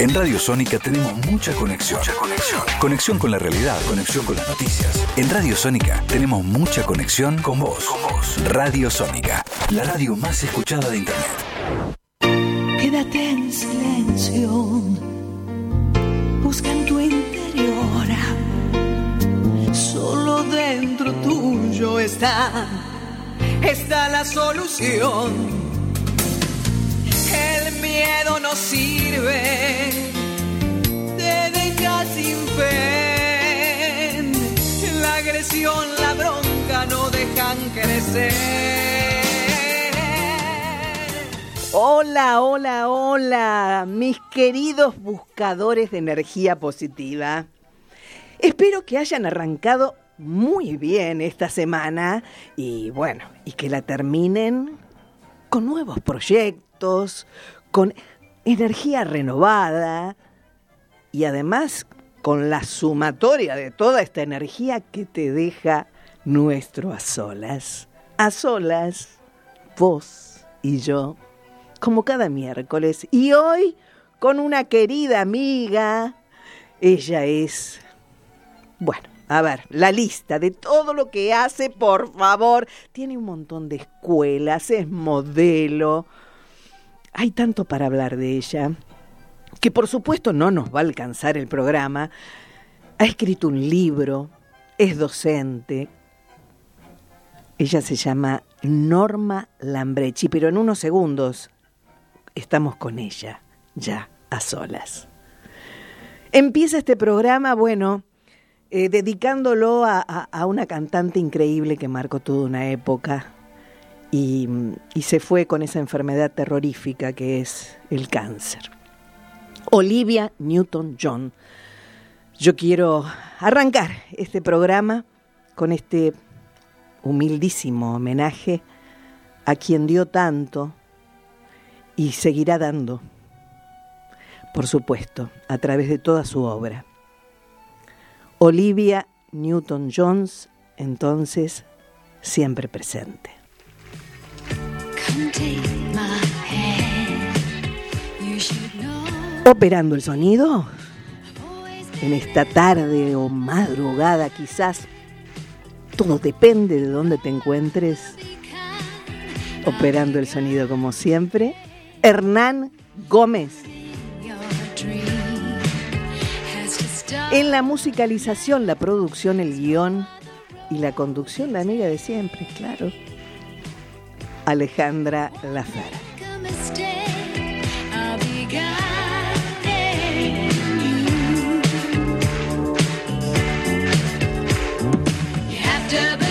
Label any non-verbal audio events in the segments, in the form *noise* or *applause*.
En Radio Sónica tenemos mucha conexión. Mucha conexión. Conexión con la realidad, conexión con las noticias. En Radio Sónica tenemos mucha conexión con vos. Con vos. Radio Sónica, la radio más escuchada de Internet. Quédate en silencio. Busca en tu interior. Solo dentro tuyo está, está la solución. Miedo no sirve, te deja sin fe. La agresión, la bronca no dejan crecer. Hola, hola, hola, mis queridos buscadores de energía positiva. Espero que hayan arrancado muy bien esta semana y bueno, y que la terminen con nuevos proyectos, con energía renovada y además con la sumatoria de toda esta energía que te deja nuestro a solas. A solas, vos y yo, como cada miércoles. Y hoy con una querida amiga. Ella es, bueno, a ver, la lista de todo lo que hace, por favor. Tiene un montón de escuelas, es modelo. Hay tanto para hablar de ella, que por supuesto no nos va a alcanzar el programa. Ha escrito un libro, es docente. Ella se llama Norma Lambrechi, pero en unos segundos estamos con ella, ya a solas. Empieza este programa, bueno, eh, dedicándolo a, una cantante increíble que marcó toda una época y, se fue con esa enfermedad terrorífica que es el cáncer. Olivia Newton-John. Yo quiero arrancar este programa con este humildísimo homenaje a quien dio tanto y seguirá dando, por supuesto, a través de toda su obra. Olivia Newton-Jones, entonces, siempre presente. Operando el sonido, en esta tarde o madrugada quizás, todo depende de dónde te encuentres. Operando el sonido como siempre, Hernán Gómez. En la musicalización, la producción, el guion y la conducción, la amiga de siempre, claro. Alejandra. Destiny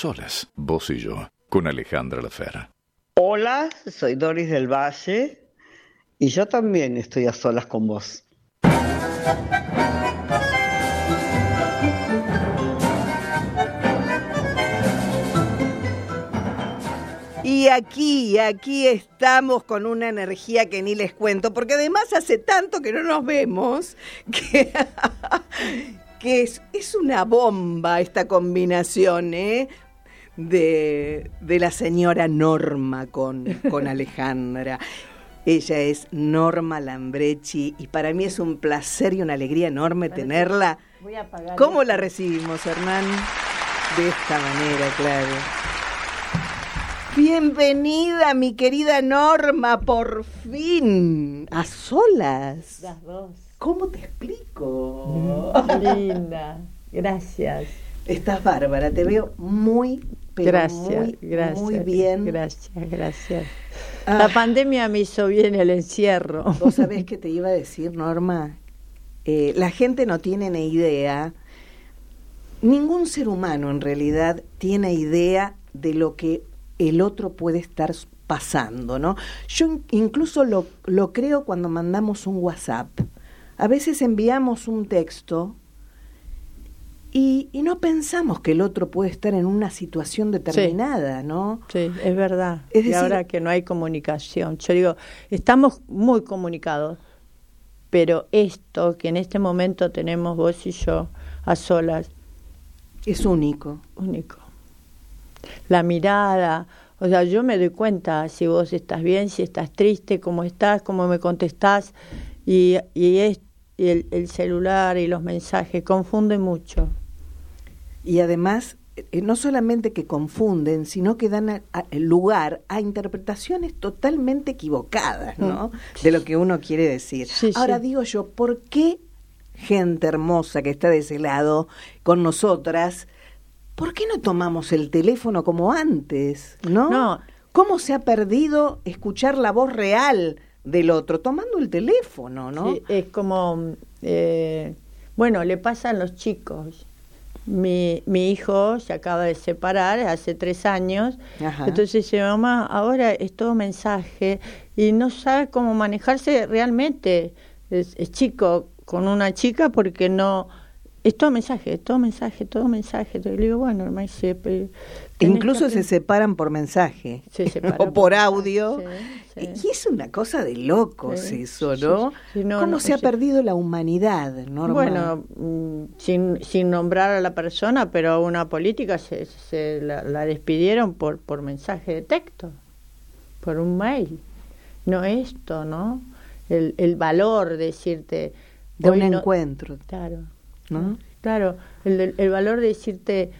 solas, vos y yo, con Alejandra Lafera. Hola, soy Doris del Valle y yo también estoy a solas con vos. Y aquí, aquí estamos con una energía que ni les cuento, porque además hace tanto que no nos vemos que, *laughs* que es, es una bomba esta combinación, ¿eh? De, de la señora Norma con, con *laughs* Alejandra. Ella es Norma Lambrechi y para mí es un placer y una alegría enorme tenerla. ¿Cómo la recibimos, Hernán? De esta manera, claro. Bienvenida, mi querida Norma, por fin, a solas. Las dos. ¿Cómo te explico? Linda, gracias. Estás bárbara, te veo muy, pero gracias, muy, gracias, muy bien. Gracias, gracias. Ah. La pandemia me hizo bien el encierro. Vos sabés que te iba a decir, Norma, Eh, la gente no tiene ni idea, ningún ser humano en realidad tiene idea de lo que el otro puede estar pasando, ¿no? Yo in- incluso lo, lo creo cuando mandamos un WhatsApp. A veces enviamos un texto y, y no pensamos que el otro puede estar en una situación determinada, ¿no? Sí, es verdad. Es y ahora que no hay comunicación. Yo digo, estamos muy comunicados, pero esto que en este momento tenemos vos y yo a solas, Es único. único. La mirada, o sea, yo me doy cuenta si vos estás bien, si estás triste, cómo estás, cómo me contestás, y, y, es, y el, el celular y los mensajes confunden mucho. Y además, eh, no solamente que confunden, sino que dan a- a- lugar a interpretaciones totalmente equivocadas, ¿no? De lo que uno quiere decir. Mm. Sí, Ahora sí. digo yo, ¿por qué gente hermosa que está de ese lado con nosotras, ¿por qué no tomamos el teléfono como antes, no? No. ¿Cómo se ha perdido escuchar la voz real del otro tomando el teléfono, no? Sí, es como, eh, bueno, le pasa a los chicos. Mi, mi hijo se acaba de separar hace tres años, Ajá. entonces dice, mamá, ahora es todo mensaje y no sabe cómo manejarse realmente. Es, es chico con una chica porque no... Es todo mensaje, todo mensaje, todo mensaje. Le digo, bueno, hermano, dice, Incluso que se separan por mensaje Se *laughs* separan o por por audio. sí, Y es una cosa de locos Sí, eso, ¿no? ¿Cómo no, se ha perdido la humanidad, Norma? Bueno, mm, sin, sin nombrar a la persona, pero a una política se, se la, la despidieron por, por mensaje de texto, por un mail. No esto, ¿no? El, el valor de decirte... de un no- encuentro, Claro, ¿no? claro. El- el valor de decirte,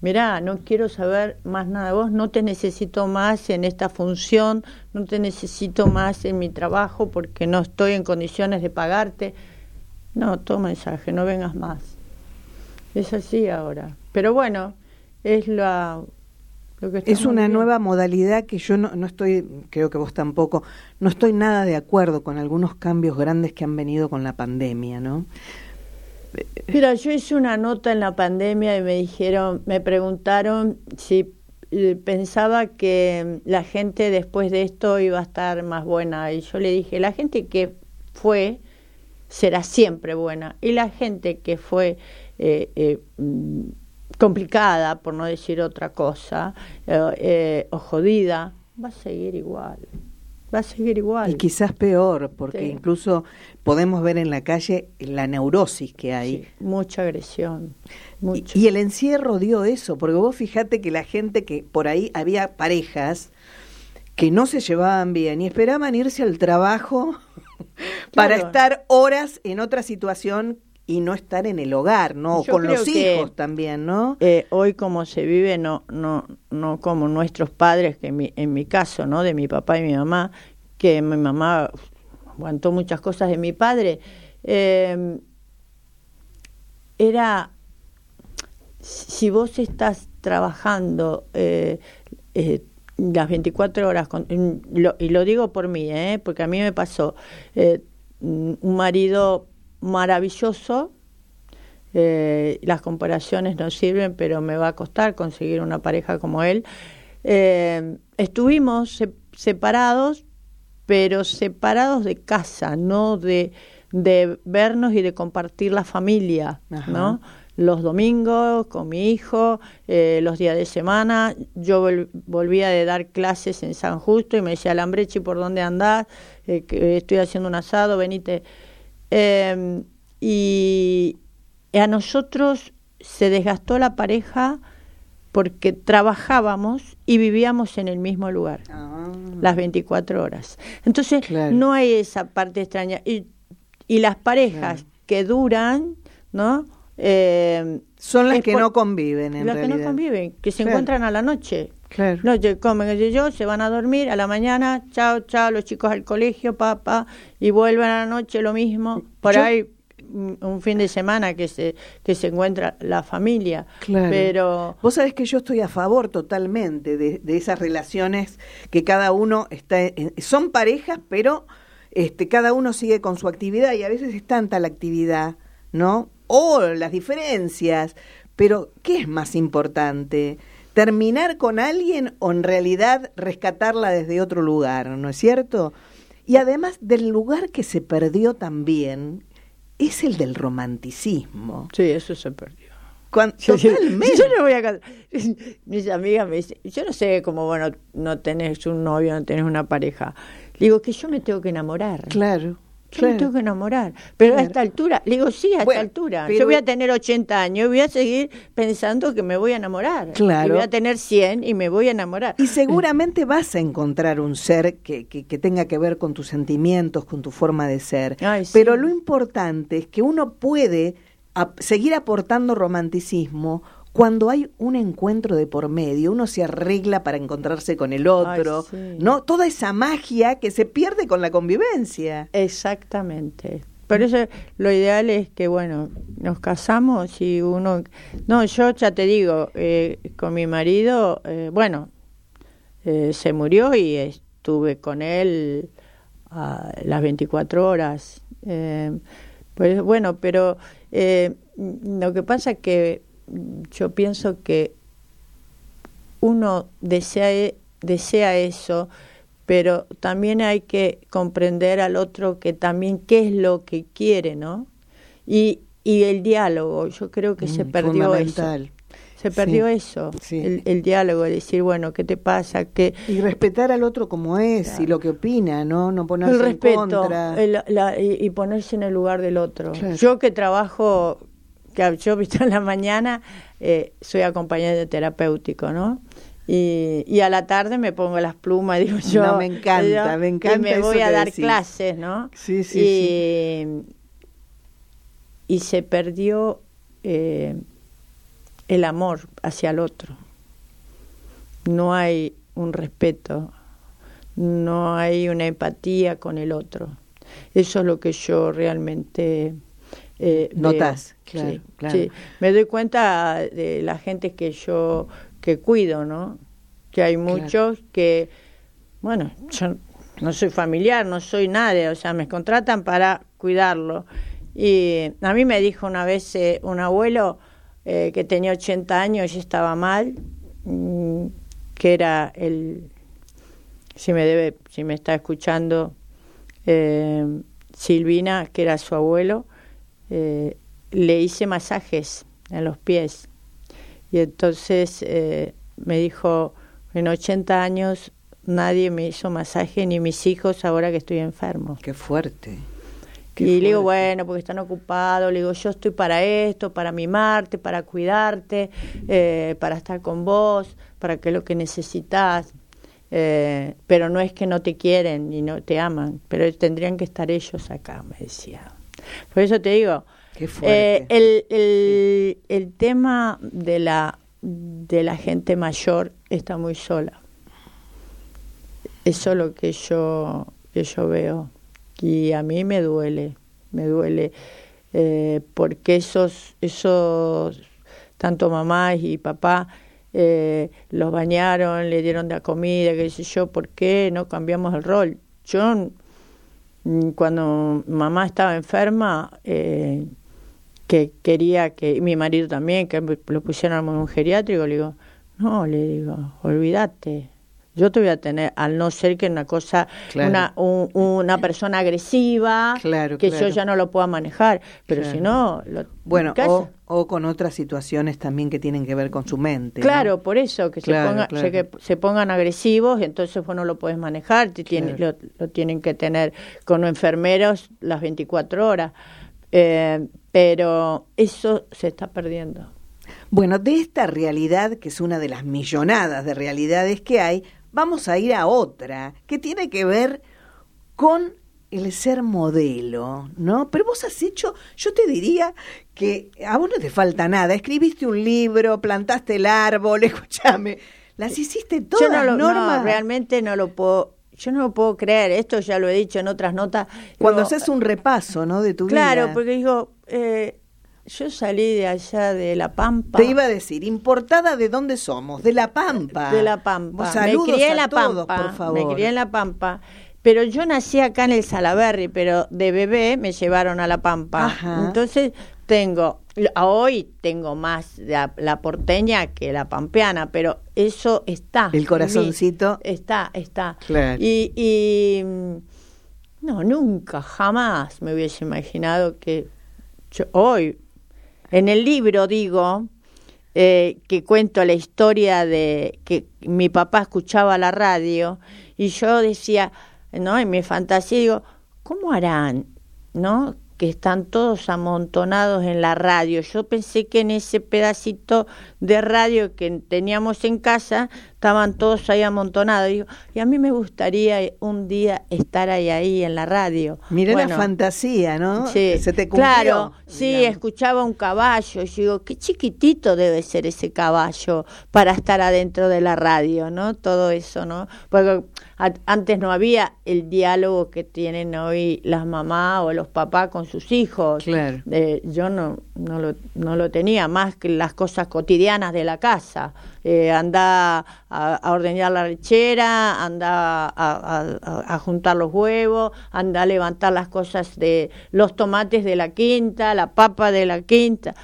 mirá, no quiero saber más nada de vos, no te necesito más en esta función, no te necesito más en mi trabajo porque no estoy en condiciones de pagarte. No, toma mensaje, no vengas más. Es así ahora. Pero bueno, es la, lo que Es una viendo. nueva modalidad que yo no, no estoy, creo que vos tampoco, no estoy nada de acuerdo con algunos cambios grandes que han venido con la pandemia, ¿no? Mira, yo hice una nota en la pandemia y me dijeron, me preguntaron si eh, pensaba que la gente después de esto iba a estar más buena. Y yo le dije, la gente que fue será siempre buena. Y la gente que fue eh, eh, mm, complicada, por no decir otra cosa, eh, eh, o jodida, va a seguir igual. Va a seguir igual. Y quizás peor, porque Sí. incluso podemos ver en la calle la neurosis que hay. Sí, mucha agresión. Y, mucho. y el encierro dio eso, porque vos fijate que la gente que por ahí había parejas que no se llevaban bien y esperaban irse al trabajo *laughs* para estar horas en otra situación y no estar en el hogar, ¿no? Yo Con los hijos también, ¿no? Eh, hoy como se vive no no no como nuestros padres que en mi, en mi caso no de mi papá y mi mamá que mi mamá aguantó muchas cosas de mi padre eh, era si vos estás trabajando eh, eh, las 24 horas con- lo- y lo digo por mí eh, porque a mí me pasó un marido maravilloso eh, las comparaciones no sirven, pero me va a costar conseguir una pareja como él. Eh, estuvimos separados, pero separados de casa, no de, de vernos y de compartir la familia, ¿no? Los domingos con mi hijo, eh, los días de semana, yo volvía de dar clases en San Justo y me decía, Lambrechi, ¿por dónde andás? Eh, estoy haciendo un asado, venite. Em, y a nosotros se desgastó la pareja porque trabajábamos y vivíamos en el mismo lugar, ah. las 24 horas. Entonces, no hay esa parte extraña. Y, y las parejas que duran, ¿no? Eh, Son las que no conviven, en Las que no conviven, que se encuentran a la noche. Claro. Noche comen yo, se van a dormir, a la mañana, chao, chao, los chicos al colegio, papá, y vuelven a la noche lo mismo. Por ahí un fin de semana que se que se encuentra la familia claro. pero vos sabés que yo estoy a favor totalmente de, esas relaciones que cada uno está son parejas pero este cada uno sigue con su actividad y a veces es tanta la actividad no o las diferencias pero qué es más importante terminar con alguien o en realidad rescatarla desde otro lugar no es cierto y además del lugar que se perdió también es el del romanticismo. Sí, eso se perdió. totalmente. Yo no voy a *laughs* Mis amigas me dicen, yo no sé cómo bueno no tenés un novio, no tenés una pareja. Digo que yo me tengo que enamorar. Claro. Yo me tengo que enamorar. Pero a esta altura, le digo, sí, a esta altura. Yo voy a tener 80 años y voy a seguir pensando que me voy a enamorar. Claro. Y voy a tener 100 y me voy a enamorar. Y seguramente vas a encontrar un ser que, que, tenga que ver con tus sentimientos, con tu forma de ser. Pero lo importante es que uno puede seguir aportando romanticismo cuando hay un encuentro de por medio, uno se arregla para encontrarse con el otro, ¿no? Toda esa magia que se pierde con la convivencia. Exactamente. Por eso lo ideal es que, bueno, nos casamos y uno... No, yo ya te digo, eh, con mi marido, eh, bueno, eh, se murió y estuve con él a las 24 horas. pues bueno, pero lo que pasa es que yo pienso que uno desea, desea eso, pero también hay que comprender al otro que también qué es lo que quiere, ¿no? Y, y el diálogo, yo creo que se mm, perdió eso. Se perdió eso, El, diálogo, decir, bueno, ¿qué te pasa? que Y respetar al otro como es y lo que opina, ¿no? No ponerse el respeto, en contra. y, ponerse en el lugar del otro. Yo que trabajo que yo *laughs* visto en la mañana eh, soy acompañante terapéutico, ¿no? Y, y, a la tarde me pongo las plumas, *laughs* digo yo. No, me encanta, me encanta. Y me voy a dar clases, ¿no? Sí, sí, y, sí. Y se perdió eh, el amor hacia el otro. No hay un respeto, no hay una empatía con el otro. Eso es lo que yo realmente eh, Notas, claro, sí, Me doy cuenta de la gente que yo que cuido, ¿no? Que hay muchos que, bueno, yo no soy familiar, no soy nadie, o sea, me contratan para cuidarlo. Y a mí me dijo una vez eh, un abuelo eh, que tenía 80 años y estaba mal, mm, que era el, si me debe, si me está escuchando, eh, Silvina, que era su abuelo, eh, le hice masajes en los pies. Y entonces eh, me dijo, en 80 años nadie me hizo masaje, ni mis hijos ahora que estoy enfermo. Qué fuerte. y le digo, bueno, porque están ocupados, le digo, yo estoy para esto, para mimarte, para cuidarte, eh, para estar con vos, para que lo que necesitas. pero no es que no te quieren y no te aman, pero tendrían que estar ellos acá, me decía. Por eso te digo, eh, el, el, el, tema de la, de la gente mayor está muy sola. Eso es lo que yo, que yo veo. Y a mí me duele, me duele, eh, porque esos, esos, tanto mamá y papá, eh, los bañaron, le dieron de la comida, qué sé yo, ¿por qué no cambiamos el rol? Yo cuando mamá estaba enferma, eh, que quería que mi marido también, que lo pusieran en un geriátrico, le digo, no, le digo, olvídate, yo te voy a tener, al no ser que una cosa, una, una persona agresiva, que yo ya no lo pueda manejar, pero si no... bueno, o, con otras situaciones también que tienen que ver con su mente. Claro, por eso, que, se, ponga, que se pongan agresivos, entonces vos no lo puedes manejar, te lo, lo, tienen que tener con enfermeros las 24 horas, eh, pero eso se está perdiendo. Bueno, de esta realidad, que es una de las millonadas de realidades que hay, vamos a ir a otra que tiene que ver con el ser modelo, ¿no? Pero vos has hecho, yo te diría que a vos no te falta nada. Escribiste un libro, plantaste el árbol, *laughs* escúchame, las hiciste todas. Yo no, lo, no realmente no lo puedo. Yo no lo puedo creer, esto ya lo he dicho en otras notas. Cuando haces un repaso, ¿no? De tu vida. Claro, porque digo, eh, yo salí de allá de La Pampa. Te iba a decir, ¿importada de dónde somos? De La Pampa. De La Pampa. me crié en La Pampa, por favor. Me crié en La Pampa. Pero yo nací acá en el Salaberry, pero de bebé me llevaron a La Pampa. Entonces tengo, hoy tengo más la, la, porteña que la pampeana, pero eso está. El corazoncito. Está, está. Y, y no, nunca, jamás me hubiese imaginado que yo, hoy en el libro digo eh, que cuento la historia de que mi papá escuchaba la radio y yo decía, ¿no? En mi fantasía digo, ¿cómo harán? ¿No? que están todos amontonados en la radio. Yo pensé que en ese pedacito de radio que teníamos en casa estaban todos ahí amontonados. Y, y a mí me gustaría un día estar ahí, ahí en la radio. Miré la fantasía, ¿no? Sí, Se te cumplió, Claro, sí, escuchaba un caballo. Y digo, qué chiquitito debe ser ese caballo para estar adentro de la radio, ¿no? Todo eso, ¿no? Porque antes no había el diálogo que tienen hoy las mamás o los papás con sus hijos. Claro. Eh, yo no, no, lo, no lo tenía, más que las cosas cotidianas de la casa. Eh, anda a, ordeñar la lechera, anda a, a, juntar los huevos, anda a levantar las cosas de los tomates de la quinta, la papa de la quinta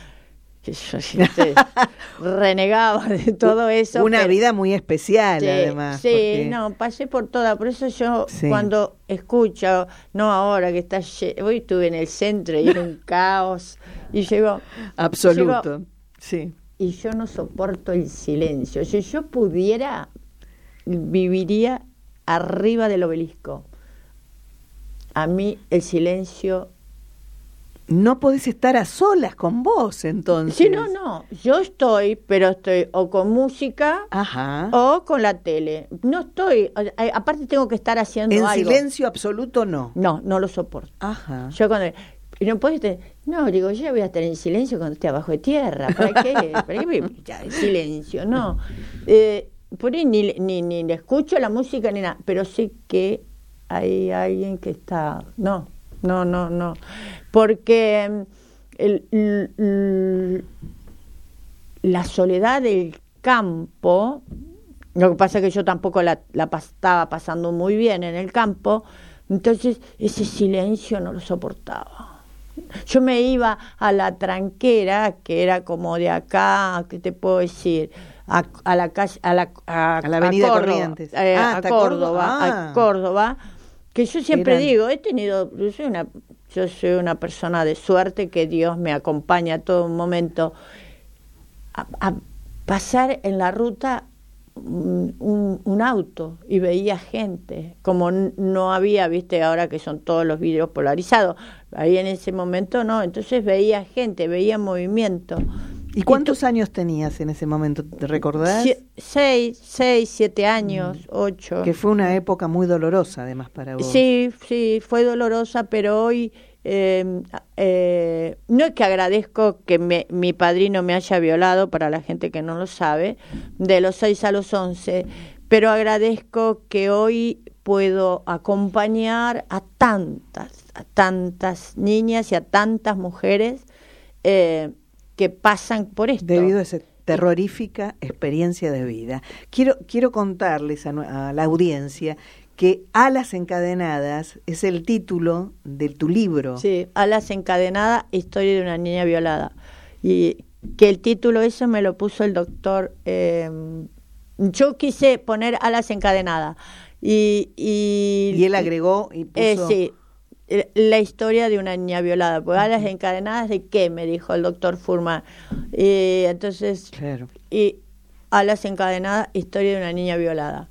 yo *laughs* renegaba de todo eso. Una vida muy especial, además. Sí, no, pasé por toda. Por eso yo, cuando escucho, no ahora que está. Hoy estuve en el centro y era un *laughs* caos. Y llegó. Absoluto. sí. Y yo no soporto el silencio. Si yo pudiera, viviría arriba del obelisco. A mí el silencio no podés estar a solas con vos entonces. Sí, no, no. Yo estoy, pero estoy o con música o con la tele. No estoy, aparte tengo que estar haciendo en silencio absoluto no. No, no lo soporto. Ajá. Yo cuando no puedes no, digo, yo voy a estar en silencio cuando esté abajo de tierra. ¿Para qué? *laughs* ¿Para qué me en silencio? No. Eh, por ahí ni, ni, ni le escucho la música ni nada, pero sé que hay alguien que está. No, no, no, no. Porque la soledad del campo, lo que pasa es que yo tampoco la, la estaba pasando muy bien en el campo, entonces ese silencio no lo soportaba. Yo me iba a la tranquera, que era como de acá, ¿qué te puedo decir? A, la calle, a la, a, la avenida Corrientes. Eh, ah, a Córdoba, a Córdoba que yo siempre digo, he tenido, yo soy una, yo soy una persona de suerte que Dios me acompaña a todo momento a, pasar en la ruta un, auto y veía gente, como no había, viste, ahora que son todos los vídeos polarizados, ahí en ese momento no, entonces veía gente, veía movimiento. ¿Y cuántos años tenías en ese momento? ¿Te recordás? seis, seis, siete años, mm. ocho. Que fue una época muy dolorosa, además, para vos. Sí, sí, fue dolorosa, pero hoy em, eh, no es que agradezco que mi padrino me haya violado, para la gente que no lo sabe, de los seis a los once, pero agradezco que hoy puedo acompañar a tantas, a tantas niñas y a tantas mujeres. Eh, que pasan por esto. Debido a esa terrorífica experiencia de vida. Quiero, quiero contarles a, la audiencia que Alas encadenadas es el título de tu libro. Sí, Alas encadenadas, historia de una niña violada. Y que el título eso me lo puso el doctor. Eh, yo quise poner Alas encadenadas. Y, y, él agregó y puso... sí, eh, la historia de una niña violada. Pues alas encadenadas de qué, me dijo el doctor Furman. Y entonces, claro. y alas encadenadas, historia de una niña violada.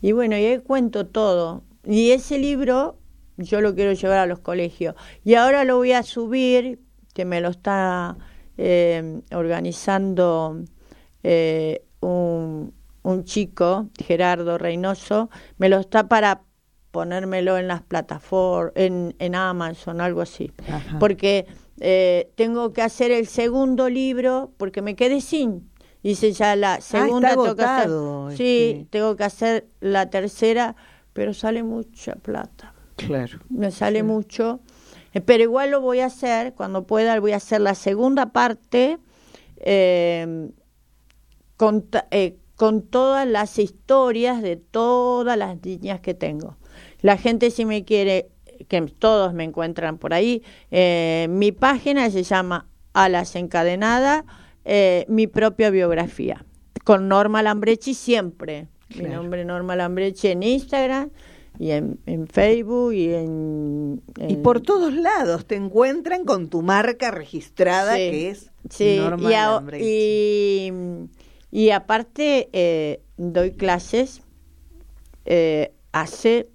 Y bueno, y ahí cuento todo. Y ese libro yo lo quiero llevar a los colegios. Y ahora lo voy a subir, que me lo está eh, organizando eh, un, un chico, Gerardo Reynoso, me lo está para ponérmelo en las plataformas, en, en Amazon, algo así. Porque eh, tengo que hacer el segundo libro porque me quedé sin. Hice ya la ah, segunda, tengo sí, este. tengo que hacer la tercera, pero sale mucha plata. Claro. Me sale mucho, eh, pero igual lo voy a hacer, cuando pueda voy a hacer la segunda parte eh, con, con todas las historias de todas las niñas que tengo. La gente si me quiere, que todos me encuentran por ahí, eh, mi página se llama Alas Encadenada, eh, mi propia biografía, con Norma Lambrechi siempre. Mi nombre Norma Lambrechi en Instagram y en, Facebook y en, Y por todos lados te encuentran con tu marca registrada que es Norma Lambrechi. Y, y aparte eh, doy clases hace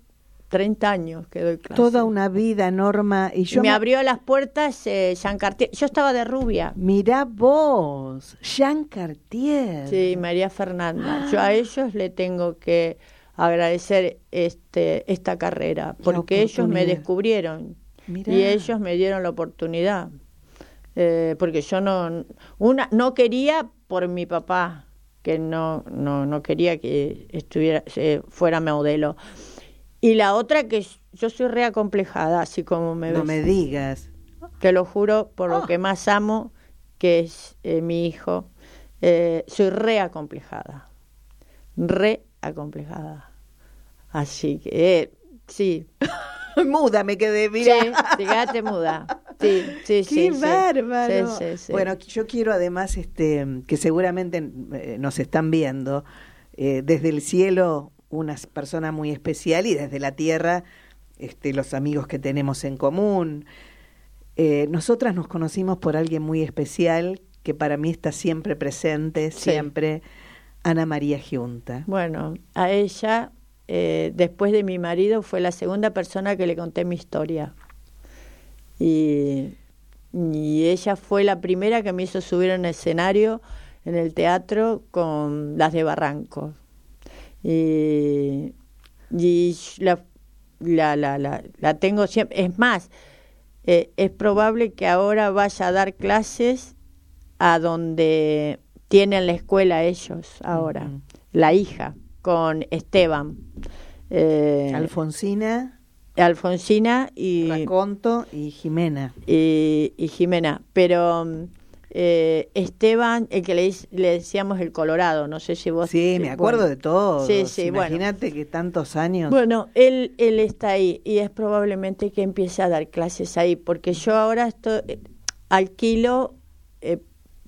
30 años que doy clase. Toda una vida, Norma. Y yo me, abrió las puertas eh, Jean Cartier. Yo estaba de rubia. Mirá vos, Jean Cartier. Sí, María Fernanda. Yo a ellos le tengo que agradecer este esta carrera, porque ellos me descubrieron y ellos me dieron la oportunidad. Eh, porque yo no una no quería por mi papá que no no no quería que estuviera eh, fuera modelo y la otra que yo soy reacomplejada, así como me ves. No me digas. Te lo juro por lo ah. que más amo, que es eh, mi hijo. Eh, soy reacomplejada. Reacomplejada. Así que, eh, sí. *laughs* muda me quedé, mira. Sí, quedaste muda. Sí, sí, *laughs* sí. Qué bárbaro. bueno, yo quiero además este que seguramente nos están viendo desde el cielo una persona muy especial y desde la tierra este, los amigos que tenemos en común. Eh, nosotras nos conocimos por alguien muy especial que para mí está siempre presente, siempre, Ana María Giunta. Bueno, a ella, eh, después de mi marido, fue la segunda persona que le conté mi historia. Y, y ella fue la primera que me hizo subir en el escenario en el teatro con las de Barranco y, la, la, la, la, tengo siempre. Es más, eh, es probable que ahora vaya a dar clases a donde tienen la escuela ellos ahora, la hija, con Esteban. Eh, Alfonsina. Alfonsina y... Raconto y Jimena. Y, y Jimena, pero eh, Esteban, el que le, le, decíamos el Colorado, no sé si vos... Sí, me acuerdo de todo. Sí, sí, Imagínate que tantos años... Bueno, él, él está ahí y es probablemente que empiece a dar clases ahí, porque yo ahora estoy, eh, alquilo, eh,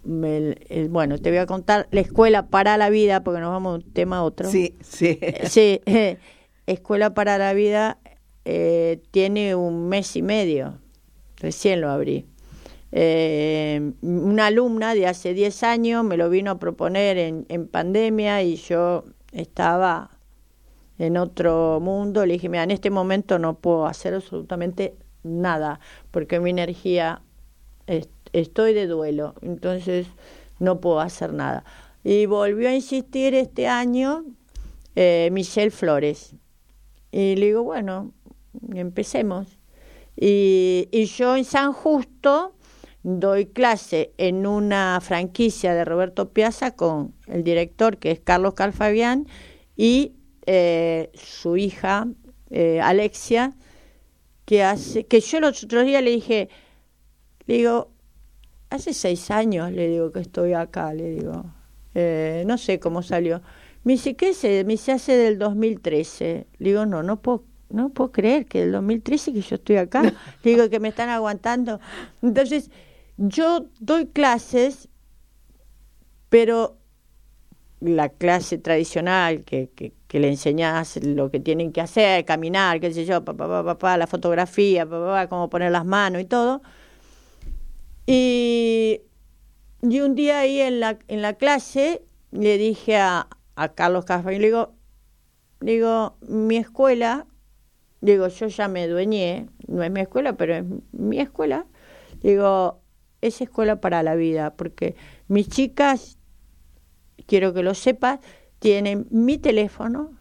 bueno, te voy a contar, la escuela para la vida, porque nos vamos de un tema a otro. Sí, sí. sí, *laughs* escuela para la vida tiene un mes y medio, recién lo abrí. Eh, una alumna de hace 10 años me lo vino a proponer en, en pandemia y yo estaba en otro mundo. Le dije, mira, en este momento no puedo hacer absolutamente nada porque mi energía, estoy de duelo, entonces no puedo hacer nada. Y volvió a insistir este año eh, Michelle Flores. Y le digo, bueno, empecemos. Y, y yo en San Justo doy clase en una franquicia de Roberto Piazza con el director que es Carlos Calfabián y eh, su hija eh, Alexia que hace que yo los otros días le dije le digo hace seis años le digo que estoy acá le digo eh, no sé cómo salió Me dice, ¿qué es? Me dice, hace del 2013. Le digo, no, no puedo, no puedo creer que del 2013 que yo estoy acá. Le digo que me están aguantando. Entonces, yo doy clases, pero la clase tradicional que, que, le enseñas lo que tienen que hacer, caminar, qué sé yo, papá, papá, papá, la fotografía, papá, cómo poner las manos y todo. Y, y un día ahí en la, en la clase le dije a, a Carlos Café, le digo, digo, mi escuela, digo, yo ya me dueñé, no es mi escuela, pero es mi escuela, digo, es escuela para la vida, porque mis chicas, quiero que lo sepas, tienen mi teléfono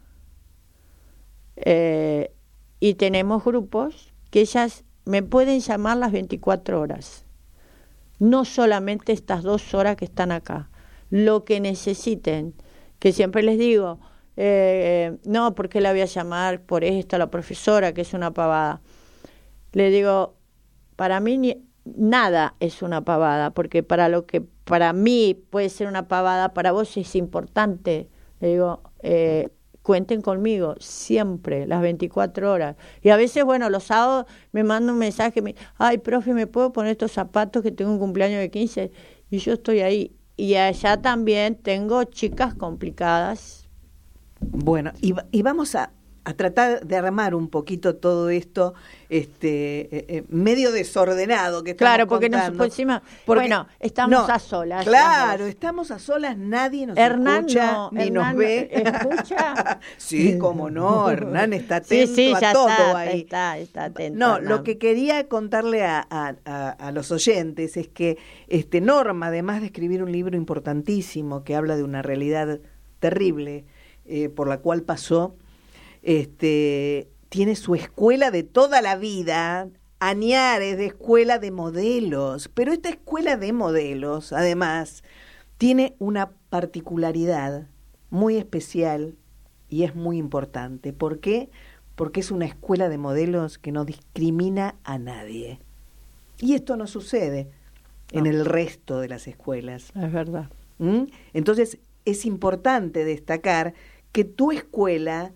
eh, y tenemos grupos que ellas me pueden llamar las 24 horas, no solamente estas dos horas que están acá, lo que necesiten que siempre les digo, eh, no, ¿por qué la voy a llamar por esto a la profesora, que es una pavada? Le digo, para mí nada es una pavada, porque para lo que para mí puede ser una pavada, para vos es importante. Le digo, eh, cuenten conmigo siempre, las 24 horas. Y a veces, bueno, los sábados me manda un mensaje, me, ay, profe, ¿me puedo poner estos zapatos que tengo un cumpleaños de 15? Y yo estoy ahí. Y allá también tengo chicas complicadas. Bueno, y, y vamos a, a, tratar de armar un poquito todo esto este eh, eh, medio desordenado que estamos Claro, porque nos, por encima, bueno, estamos a solas. Claro, estamos a solas, nadie nos escucha ni nos ve. ¿Escucha? *laughs* sí, como no, Hernán está atento *laughs* sí, sí, a todo está, ahí. Está, está atento, No, Hernán. lo que quería contarle a, a, a, a los oyentes es que este Norma, además de escribir un libro importantísimo que habla de una realidad terrible eh, por la cual pasó, este tiene su escuela de toda la vida, Añares de escuela de modelos, pero esta escuela de modelos, además, tiene una particularidad muy especial y es muy importante. ¿Por qué? Porque es una escuela de modelos que no discrimina a nadie. Y esto no sucede en el resto de las escuelas. Es verdad. ¿Mm? Entonces, es importante destacar que tu escuela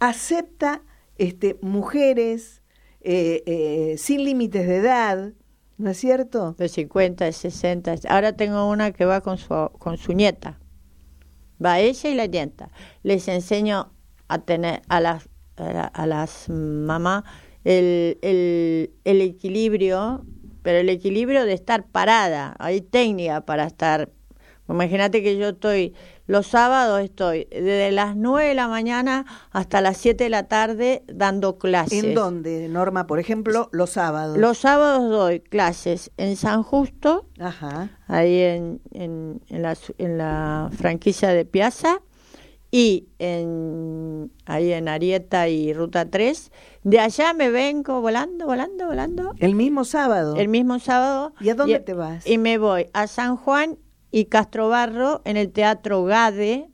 acepta este, mujeres eh, eh, sin límites de edad, ¿no es cierto? De 50, de 60. Ahora tengo una que va con su, con su nieta. Va ella y la nieta. Les enseño a tener a las, a, la- a las mamás el, el, el equilibrio, pero el equilibrio de estar parada. Hay técnica para estar. Imagínate que yo estoy, los sábados estoy desde las 9 de la mañana hasta las 7 de la tarde dando clases. ¿En dónde, Norma? Por ejemplo, los sábados. Los sábados doy clases en San Justo, Ajá. ahí en, en, en la, en la franquicia de Piazza, y en, ahí en Arieta y Ruta 3. De allá me vengo volando, volando, volando, El mismo sábado. el mismo sábado. ¿Y a dónde te vas? Y me voy a San Juan y Castrobarro en el Teatro Gade,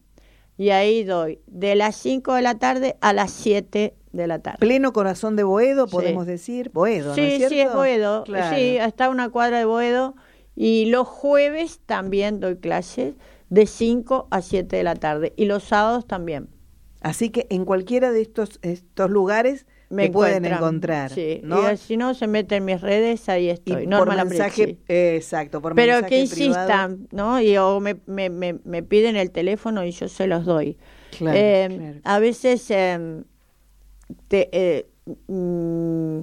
y ahí doy de las 5 de la tarde a las 7 de la tarde. Pleno corazón de Boedo, Sí. podemos decir. Boedo, ¿no Sí, es cierto? sí, es Boedo. Claro. Sí, está una cuadra de Boedo. Y los jueves también doy clases de 5 a 7 de la tarde. Y los sábados también. Así que en cualquiera de estos, estos lugares Me pueden encontrar. Sí. ¿no? Y si no, se meten en mis redes, ahí Y estoy. por Norma mensaje, exacto, por Pero mensaje que insistan, ¿no? Y o me, me, me, me piden el teléfono y yo se los doy. Claro, Eh, claro. A veces, eh, te, mm,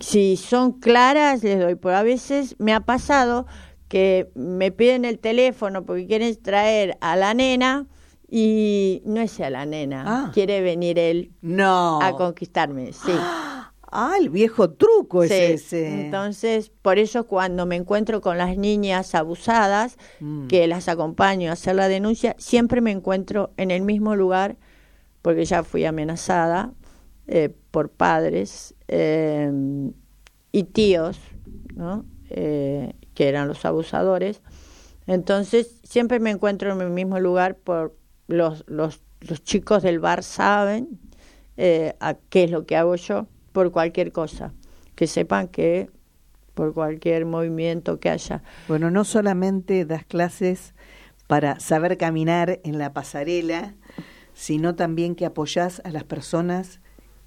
si son claras, les doy. Pero a veces me ha pasado que me piden el teléfono porque quieren traer a la nena y no es a la nena, Ah. quiere venir él No. a conquistarme, sí. *gasps* Ah, el viejo truco es Sí, ese. Entonces, por eso cuando me encuentro con las niñas abusadas, Mm. que las acompaño a hacer la denuncia, siempre me encuentro en el mismo lugar, porque ya fui amenazada eh, por padres eh, y tíos, ¿no? Eh, que eran los abusadores. Entonces, siempre me encuentro en el mismo lugar por los, los, los chicos del bar saben eh, a qué es lo que hago yo por cualquier cosa. Que sepan que por cualquier movimiento que haya. Bueno, no solamente das clases para saber caminar en la pasarela, sino también que apoyás a las personas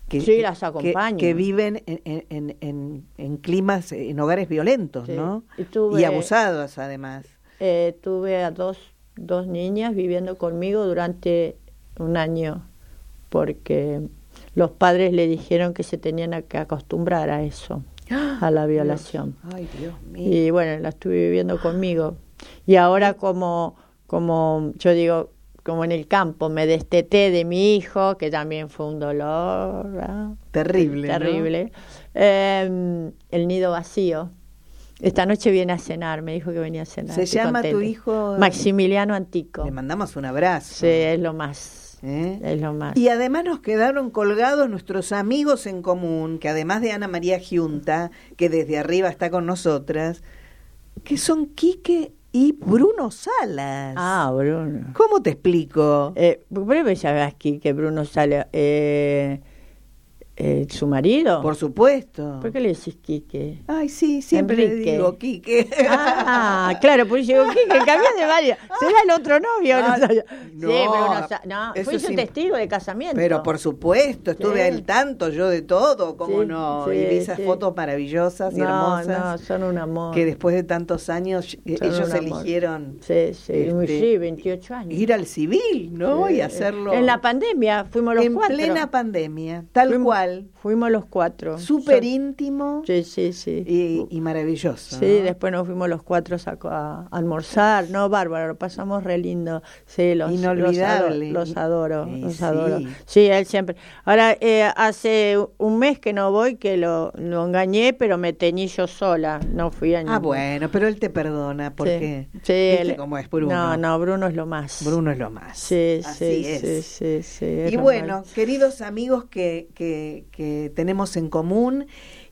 que, Sí, las que- viven en, en- en- en climas, en hogares violentos, Sí. ¿no? Y tuve- y abusados además. Eh, tuve a dos, dos niñas viviendo conmigo durante un año, porque los padres le dijeron que se tenían que acostumbrar a eso, a la violación. Ay, Dios mío. Y bueno, la estuve viviendo conmigo. Y ahora como, como yo digo, como en el campo, me desteté de mi hijo, que también fue un dolor. ¿verdad? Terrible, ¿no? Terrible. Eh, el nido vacío. Esta noche viene a cenar, me dijo que venía a cenar. ¿Se llama tu hijo? Maximiliano Antico. Le mandamos un abrazo. Sí, es lo más. ¿Eh? Es lo más. Y además nos quedaron colgados nuestros amigos en común, que además de Ana María Giunta, que desde arriba está con nosotras, que son Quique y Bruno Salas. Ah, Bruno. ¿Cómo te explico? Eh, breve sabes aquí que Bruno sale. Eh, eh, ¿Su marido? Por supuesto. ¿Por qué le decís Quique? Ay, sí, siempre le digo Quique. Ah, claro, por eso digo, *laughs* Quique, cambió de varias. ¿Será el otro novio? Ah, no, sabía. no, sí, pero no, no, fuiste un testigo de casamiento. Pero por supuesto, estuve Sí. al tanto yo de todo, cómo Sí, no, sí, y vi esas fotos maravillosas y no, hermosas. no, son un amor. que después de tantos años Son ellos eligieron Sí, sí, este, sí, 28 años. ir al civil, ¿no? Y hacerlo En la pandemia fuimos los en cuatro. plena pandemia, tal Fuimos- cual, Fuimos los cuatro. súper íntimo Sí, sí, sí. y, y maravilloso. Sí, ¿no? después nos fuimos los cuatro a, a almorzar, no, bárbaro, lo pasamos re lindo. Sí, los, Inolvidable. Los adoro, los adoro. Y los sí. adoro. Sí, él siempre. Ahora, eh, hace un mes que no voy, que lo, lo engañé, pero me teñí yo sola, no fui a Ah, ningún- bueno, pero él te perdona porque Sí, sí, ¿viste él- cómo es Bruno. No, no, Bruno es lo más. Bruno es lo más. Sí, Así sí, es. sí, sí, sí, Y bueno, queridos amigos que, que, que tenemos en común,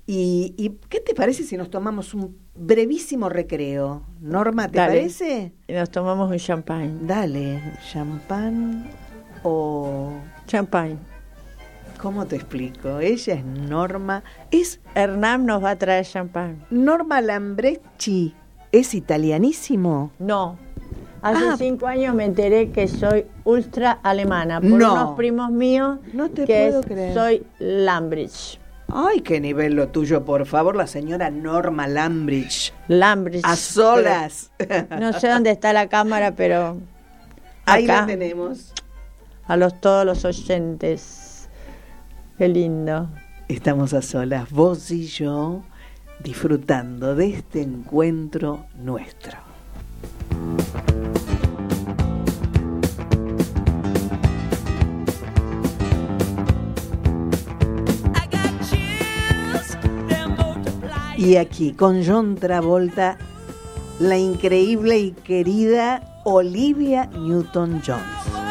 y, y ¿qué te parece si nos tomamos un brevísimo recreo? Norma, ¿te Dale. parece? Nos tomamos un champagne. Dale, champán o... Champagne. ¿Cómo te explico? Ella es Norma, es Hernán nos va a traer champagne. Norma Lambrecci, es italianísimo. No. Hace Ah. cinco años me enteré que soy ultra alemana por No. unos primos míos No te que puedo es- creer. soy Lambridge. Ay, qué nivel lo tuyo, por favor, la señora Norma Lambridge. Lambridge. A solas. No sé dónde está la cámara, pero *laughs* Ahí acá, la tenemos. a los todos los oyentes. Qué lindo. Estamos a solas, vos y yo, disfrutando de este encuentro nuestro. Y aquí con John Travolta, la increíble y querida Olivia Newton-Jones.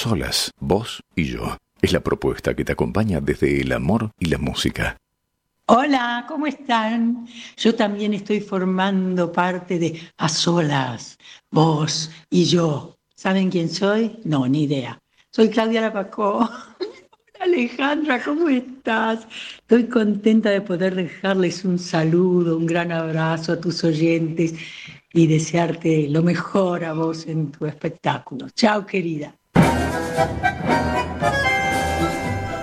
Solas, vos y yo. Es la propuesta que te acompaña desde el amor y la música. Hola, ¿cómo están? Yo también estoy formando parte de A Solas, vos y yo. ¿Saben quién soy? No, ni idea. Soy Claudia Lapacó. *laughs* Alejandra, ¿cómo estás? Estoy contenta de poder dejarles un saludo, un gran abrazo a tus oyentes y desearte lo mejor a vos en tu espectáculo. Chao, querida.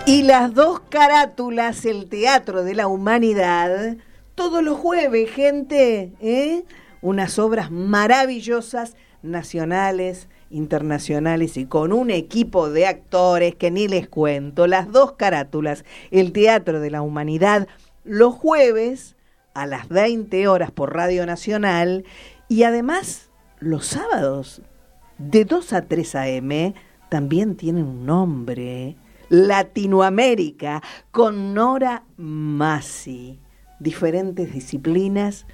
Y las dos carátulas, el Teatro de la Humanidad, todos los jueves, gente, ¿eh? Unas obras maravillosas, nacionales, internacionales y con un equipo de actores que ni les cuento. Las dos carátulas, el Teatro de la Humanidad, los jueves a las 20 horas por Radio Nacional y además los sábados de 2 a 3 a.m. también tienen un nombre. Latinoamérica con Nora Massi. Diferentes disciplinas,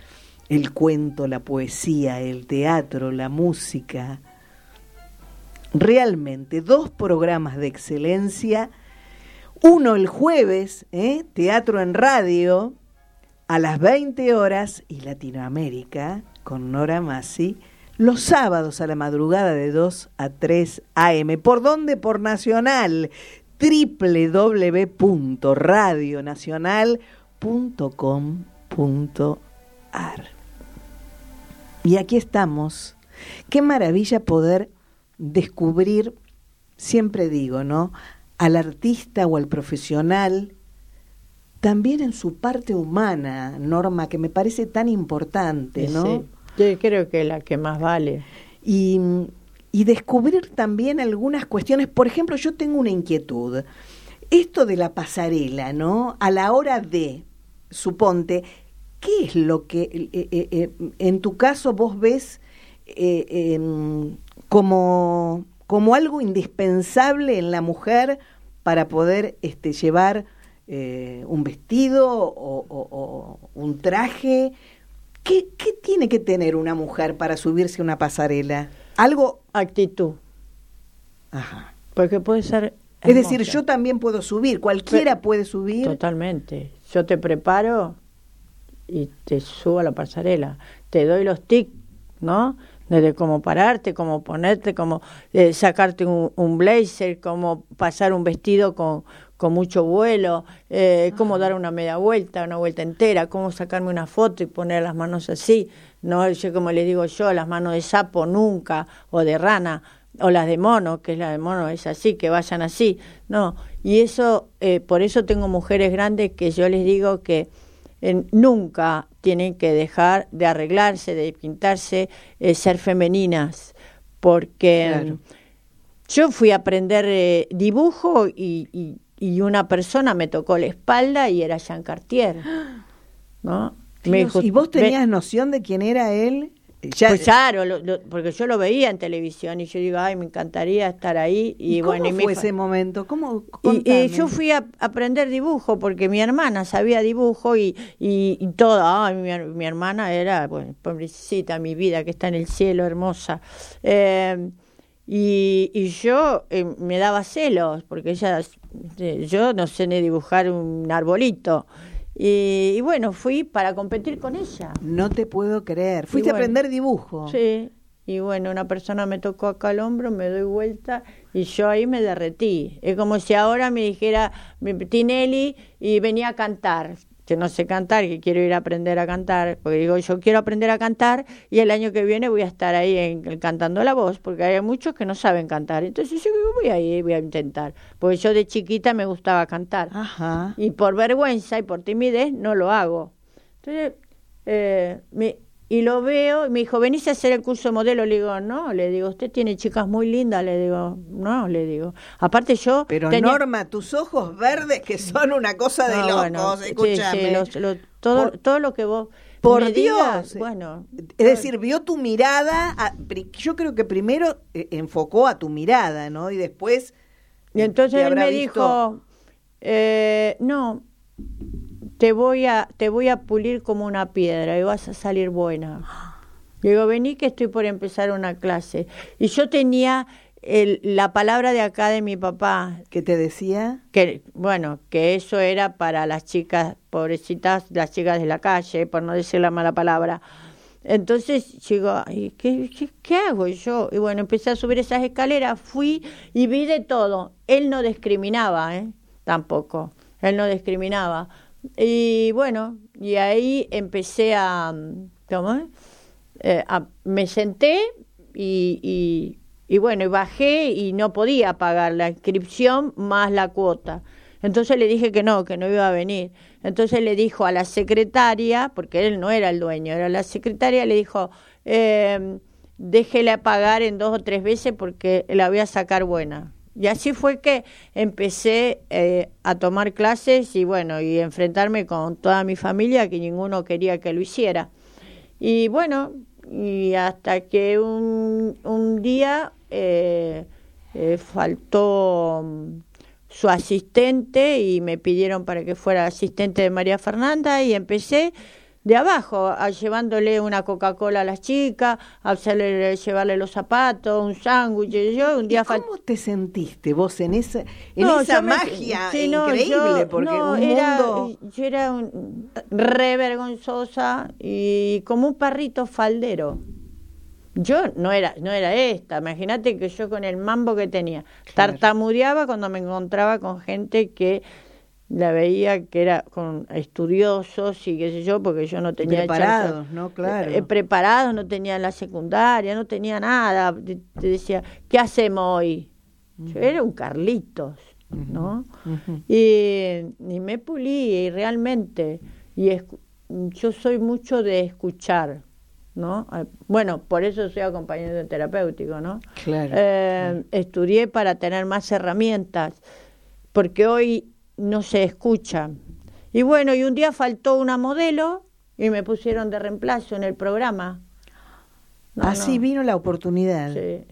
el cuento, la poesía, el teatro, la música. Realmente dos programas de excelencia. Uno el jueves, ¿eh? Teatro en Radio, a las 20 horas, y Latinoamérica con Nora Massi los sábados a la madrugada de 2 a 3 a.m. ¿Por dónde? Por Nacional www.radionacional.com.ar. Y aquí estamos. Qué maravilla poder descubrir, siempre digo, ¿no? Al artista o al profesional, también en su parte humana, Norma, que me parece tan importante, ¿no? Sí. Yo creo que la que más vale. y, y descubrir también algunas cuestiones. Por ejemplo, yo tengo una inquietud. Esto de la pasarela, ¿no? A la hora de, suponte, ¿qué es lo que eh, eh, eh, en tu caso vos ves em, como, como algo indispensable en la mujer para poder este, llevar un vestido o un traje? ¿Qué, ¿Qué tiene que tener una mujer para subirse a una pasarela? Algo Actitud, Ajá. porque puede ser... Es decir, yo también puedo subir, cualquiera Pero- puede subir. Totalmente. Yo te preparo y te subo a la pasarela. Te doy los tics, ¿no? Desde cómo pararte, cómo ponerte, cómo eh, sacarte un, un blazer, cómo pasar un vestido con, con mucho vuelo, eh, cómo dar una media vuelta, una vuelta entera, cómo sacarme una foto y poner las manos así. No, yo como le digo yo, las manos de sapo nunca, o de rana, o las de mono, que es la de mono, es así, que vayan así. No, y eso, eh, por eso tengo mujeres grandes que yo les digo que eh, nunca tienen que dejar de arreglarse, de pintarse, eh, ser femeninas, porque Claro. yo fui a aprender eh, dibujo y, y, y una persona me tocó la espalda y era Jean Cartier, ¿no? Me Dios, dijo, ¿Y vos "Ve- tenías noción de quién era él? Ya- pues claro, lo- lo- porque yo lo veía en televisión y yo digo, ay, me encantaría estar ahí. Y, ¿Y cómo bueno, y me fue ese momento? ¿Cómo, y, yo fui a aprender dibujo porque mi hermana sabía dibujo y, y, y todo. Ay, mi hermana era, bueno, pobrecita, mi vida que está en el cielo, hermosa. Eh, y, y yo eh, me daba celos porque ella, eh, yo no sé ni dibujar un arbolito. Y, y bueno, fui para competir con ella. No te puedo creer. Fuiste a aprender dibujo. Sí, y bueno, una persona me tocó acá el hombro, me doy vuelta y yo ahí me derretí. Es como si ahora me dijera me- Tinelli y venía a cantar. Yo no sé cantar, que quiero ir a aprender a cantar, porque digo, yo quiero aprender a cantar y el año que viene voy a estar ahí en- cantando la voz, porque hay muchos que no saben cantar. Entonces yo digo, voy a ir, voy a intentar, porque yo de chiquita me gustaba cantar. Ajá. Y por vergüenza y por timidez no lo hago. Entonces, eh, me- y lo veo, y me dijo, ¿venís a hacer el curso de modelo? Le digo, no, le digo, usted tiene chicas muy lindas, le digo, no, le digo. Aparte yo... Pero tenía- Norma, tus ojos verdes que son una cosa de No, locos, bueno, sí, sí, escúchame. los- todo, Por- todo lo que vos Por Dios. digas, bueno. Es decir, vio tu mirada, a- yo creo que primero eh, enfocó a tu mirada, ¿no? Y después... Y entonces él me visto- dijo, eh, no, te voy a te voy a pulir como una piedra y vas a salir buena. Le digo, vení que estoy por empezar una clase. Y yo tenía el- la palabra de acá de mi papá, ¿Qué te decía? que bueno, que eso era para las chicas pobrecitas, las chicas de la calle, por no decir la mala palabra. Entonces digo, "Ay, ¿qué, qué, qué hago yo? Y bueno, empecé a subir esas escaleras, fui y vi de todo. Él no discriminaba, ¿eh? Tampoco. Él no discriminaba. Y bueno, y ahí empecé a... ¿Cómo es? Eh, a- me senté y, y, y bueno, y bajé y no podía pagar la inscripción más la cuota. Entonces le dije que no, que no iba a venir. Entonces le dijo a la secretaria, porque él no era el dueño, era la secretaria, le dijo, eh, déjela pagar en dos o tres veces porque la voy a sacar buena. Y así fue que empecé eh, a tomar clases y bueno, y enfrentarme con toda mi familia, que ninguno quería que lo hiciera. Y bueno, y hasta que un, un día eh, eh, faltó mm, su asistente y me pidieron para que fuera asistente de María Fernanda y empecé de abajo, a llevándole una Coca-Cola a las chicas, a hacerle, llevarle los zapatos, un sándwich. Yo un día ¿Cómo te sentiste vos en esa, en no, esa me- magia sí, no, increíble? yo- porque no, un era, mundo... yo era un- re vergonzosa y como un perrito faldero. Yo no era, no era esta, imagínate que yo con el mambo que tenía, Claro. tartamudeaba cuando me encontraba con gente que la veía que era con estudiosos y qué sé yo, porque yo no tenía Preparados, chance- ¿no? Claro. eh, preparados, no tenía la secundaria, no tenía nada. Te, te decía, ¿qué hacemos hoy? Yo era un Carlitos, ¿no? Y, y me pulí y realmente, y escu- yo soy mucho de escuchar, ¿no? Ah, Bueno, por eso soy acompañante terapéutico, ¿no? Claro. Eh, Estudié para tener más herramientas, porque hoy no se escucha. Y bueno, y un día faltó una modelo y me pusieron de reemplazo en el programa. No, Así no. vino la oportunidad. Sí.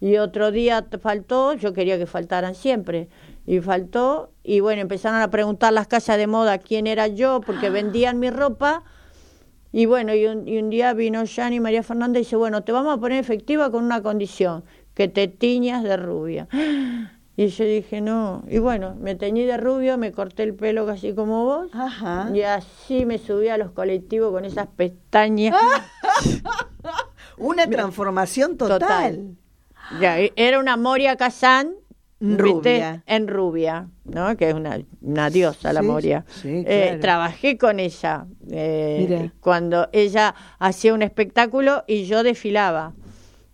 Y otro día faltó, yo quería que faltaran siempre, y faltó, y bueno, empezaron a preguntar las casas de moda quién era yo, porque vendían mi ropa, y bueno, y un, y un día vino Yanni María Fernanda y dice, bueno, te vamos a poner efectiva con una condición, que te tiñas de rubia. Y yo dije, no, y bueno, me teñí de rubio, me corté el pelo casi como vos, Ajá. y así me subí a los colectivos con esas pestañas. *laughs* Una transformación total. Total. Ya, era una Moria Kazán. Rubia. en rubia, ¿no? Que es una, una diosa la Moria. sí, Eh, trabajé con ella eh, cuando ella hacía un espectáculo y yo desfilaba.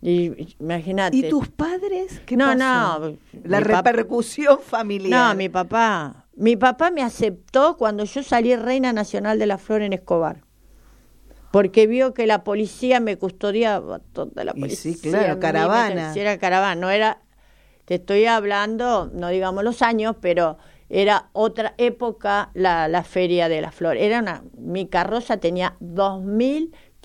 Y imagínate. ¿Y tus padres? ¿Qué No, pasó? no, La repercusión familiar. No, mi papá. Mi papá me aceptó cuando yo salí reina nacional de la flor en Escobar. Porque vio que la policía me custodiaba, toda la Y policía. sí, claro, caravana. Sí, era caravana, no era, te estoy hablando, no digamos los años, pero era otra época la, la feria de la flor. Era una, mi carroza tenía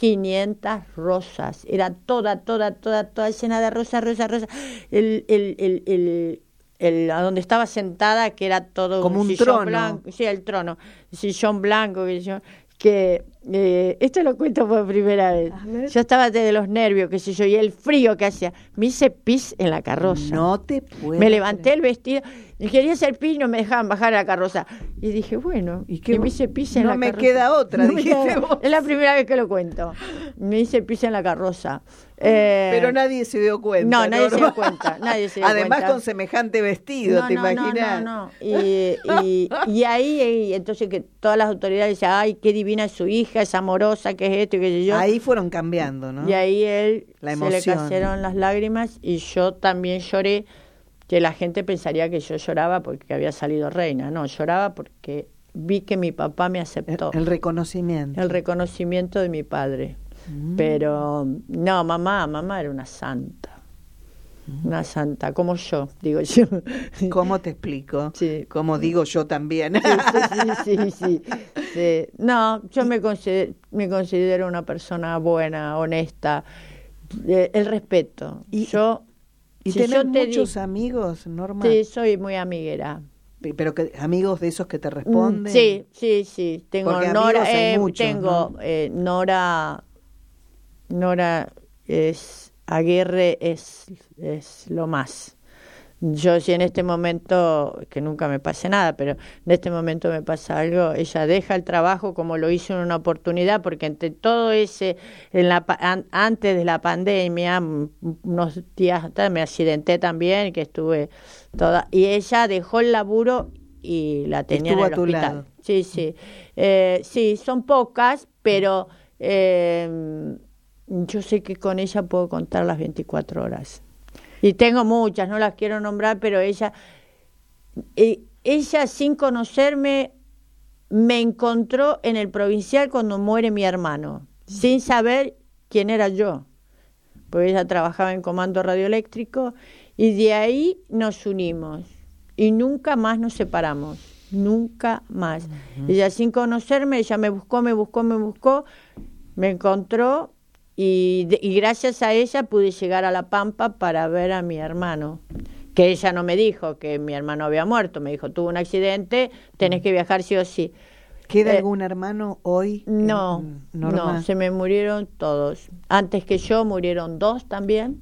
2.500 rosas, era toda, toda, toda, toda llena de rosas, rosas, rosas. El, el, el, el, el- a donde estaba sentada, que era todo Como un sillón trono. blanco, sí, el trono, sillón blanco, que que eh, esto lo cuento por primera vez. Yo estaba de los nervios, qué sé yo, y el frío que hacía. Me hice pis en la carroza. No te puedo. me levanté el vestido y quería hacer pis no me dejaban bajar a la carroza. Y dije, bueno, ¿Y qué- me hice pis en no la me carroza. queda otra, *laughs* me dijiste queda- vos. Es la primera vez que lo cuento. Me hice pis en la carroza. Eh, Pero nadie se dio cuenta. No, nadie se dio cuenta, nadie se dio *laughs* Además cuenta. con semejante vestido, ¿te imaginas? No, no, no. Y, y, y ahí, y entonces que todas las autoridades decían, ay, qué divina es su hija, es amorosa, qué es esto y sé yo. Ahí fueron cambiando, ¿no? Y ahí él La se le cayeron las lágrimas y yo también lloré, que la gente pensaría que yo lloraba porque había salido reina. No, lloraba porque vi que mi papá me el, aceptó. el reconocimiento. El reconocimiento de mi padre. Mm. Pero no, mamá, mamá era una santa. Una santa, como yo, digo yo. ¿Cómo te explico? Sí. Como digo yo también. Sí, sí, sí, sí. No, yo me considero, me considero una persona buena, honesta. El respeto. Y- yo, ¿Y si tenés yo te muchos di- amigos, Norma? Sí, soy muy amiguera. Pero que, amigos de esos que te responden. Sí, sí, sí. Tengo Porque Nora, eh, muchos, tengo ¿no? eh, Nora, Nora es Aguirre es, es lo más. Yo si en este momento, que nunca me pase nada, pero en este momento me pasa algo, ella deja el trabajo como lo hizo en una oportunidad, porque entre todo ese, en la, an- antes de la pandemia, unos días atrás me accidenté también, que estuve toda, y ella dejó el laburo y la tenía Estuvo en a el tu hospital. lado. Sí, sí. Eh, sí, son pocas, pero eh, yo sé que con ella puedo contar las 24 horas. Y tengo muchas, no las quiero nombrar, pero ella, eh, ella sin conocerme, me encontró en el provincial cuando muere mi hermano, sin saber quién era yo. Porque ella trabajaba en comando radioeléctrico y de ahí nos unimos y nunca más nos separamos, nunca más. Ella sin conocerme, ella me buscó, me buscó, me buscó, me encontró y, de- y gracias a ella pude llegar a La Pampa para ver a mi hermano. Que ella no me dijo que mi hermano había muerto, me dijo, tuvo un accidente, tenés que viajar sí o sí. ¿Queda Eh, algún hermano hoy? No, no, se me murieron todos. Antes que yo murieron dos también.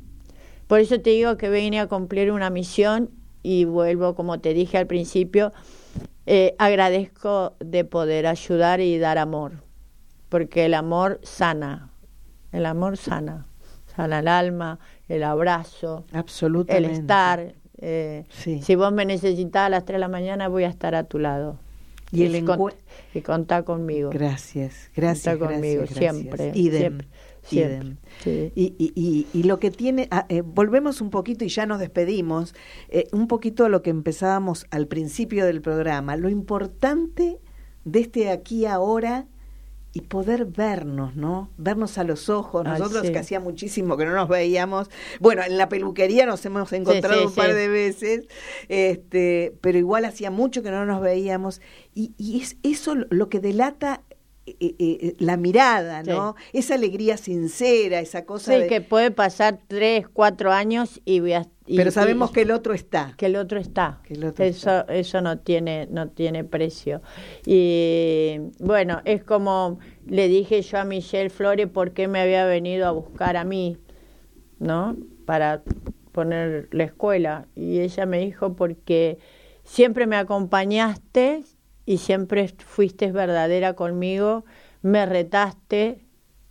Por eso te digo que vine a cumplir una misión y vuelvo, como te dije al principio, eh, agradezco de poder ayudar y dar amor, porque el amor sana, el amor sana, sana el alma, el abrazo, el Absolutamente. estar. eh, Sí. Si vos me necesitas a las 3 de la mañana, voy a estar a tu lado. Y el con- y contá conmigo. Gracias, gracias, conmigo gracias, gracias. siempre, Idem, siempre, siempre, idem. sí. Y, y- y- y lo que tiene, ah, eh, volvemos un poquito y ya nos despedimos, eh, un poquito a lo que empezábamos al principio del programa, lo importante de este aquí ahora y poder vernos, ¿no? Vernos a los ojos. Ay, Nosotros sí. que hacía muchísimo que no nos veíamos. Bueno, en la peluquería nos hemos encontrado sí, un par de veces, este, pero igual hacía mucho que no nos veíamos. Y, y es eso lo que delata eh, eh, la mirada, ¿no? Esa alegría sincera, esa cosa Sí, de- que puede pasar tres, cuatro años y, voy a- y- pero sabemos y- que el otro está. que el otro está. Que el otro eso eso no tiene no tiene precio. Y bueno, es como le dije yo a Michelle Flores por qué me había venido a buscar a mí, ¿no? Para poner la escuela y ella me dijo porque siempre me acompañaste y siempre fuiste verdadera conmigo, me retaste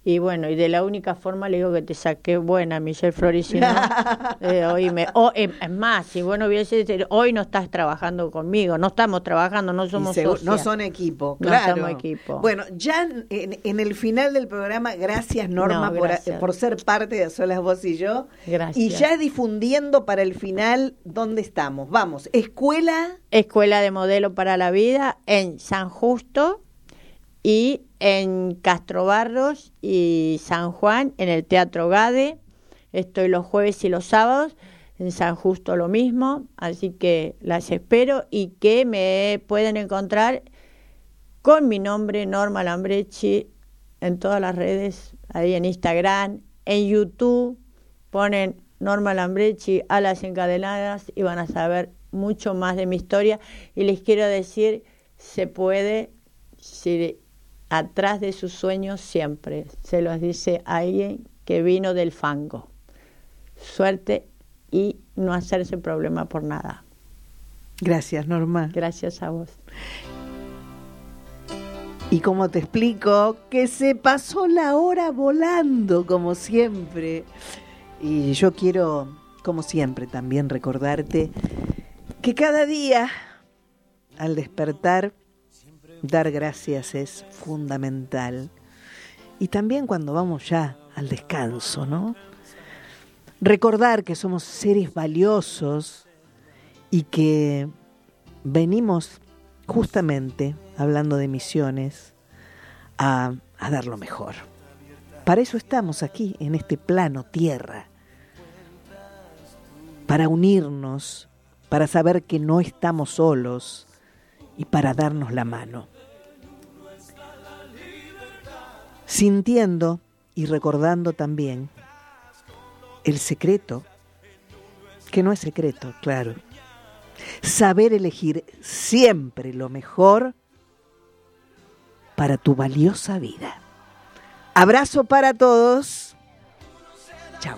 y bueno, y de la única forma le digo que te saqué buena, Michelle Flores, si no, *laughs* eh, oíme, o, eh, es más, si vos no hubieses, hoy no estás trabajando conmigo, no estamos trabajando, no somos no son equipo, No claro. somos equipo. Bueno, ya en, en el final del programa, gracias Norma No, por, gracias. por ser parte de Solas Vos y yo. Gracias. Y ya difundiendo para el final dónde estamos. Vamos, escuela Escuela de Modelo para la Vida en San Justo y en Castro Barros y San Juan en el Teatro Gade. Estoy los jueves y los sábados. En San Justo lo mismo. Así que las espero y que me pueden encontrar con mi nombre Norma Lambrechi en todas las redes, ahí en Instagram, en YouTube, ponen Norma Lambrechi a las encadenadas y van a saber mucho más de mi historia. Y les quiero decir, se puede, si atrás de sus sueños siempre, se los dice alguien que vino del fango. Suerte y no hacerse problema por nada. Gracias, Norma. Gracias a vos. Y como te explico, que se pasó la hora volando, como siempre. Y yo quiero, como siempre, también recordarte que cada día, al despertar, dar gracias es fundamental. Y también cuando vamos ya al descanso, ¿no? Recordar que somos seres valiosos y que venimos justamente, hablando de misiones, a, a dar lo mejor. Para eso estamos aquí, en este plano tierra, para unirnos, para saber que no estamos solos y para darnos la mano. Sintiendo y recordando también el secreto, que no es secreto, claro, saber elegir siempre lo mejor para tu valiosa vida. Abrazo para todos. Chao.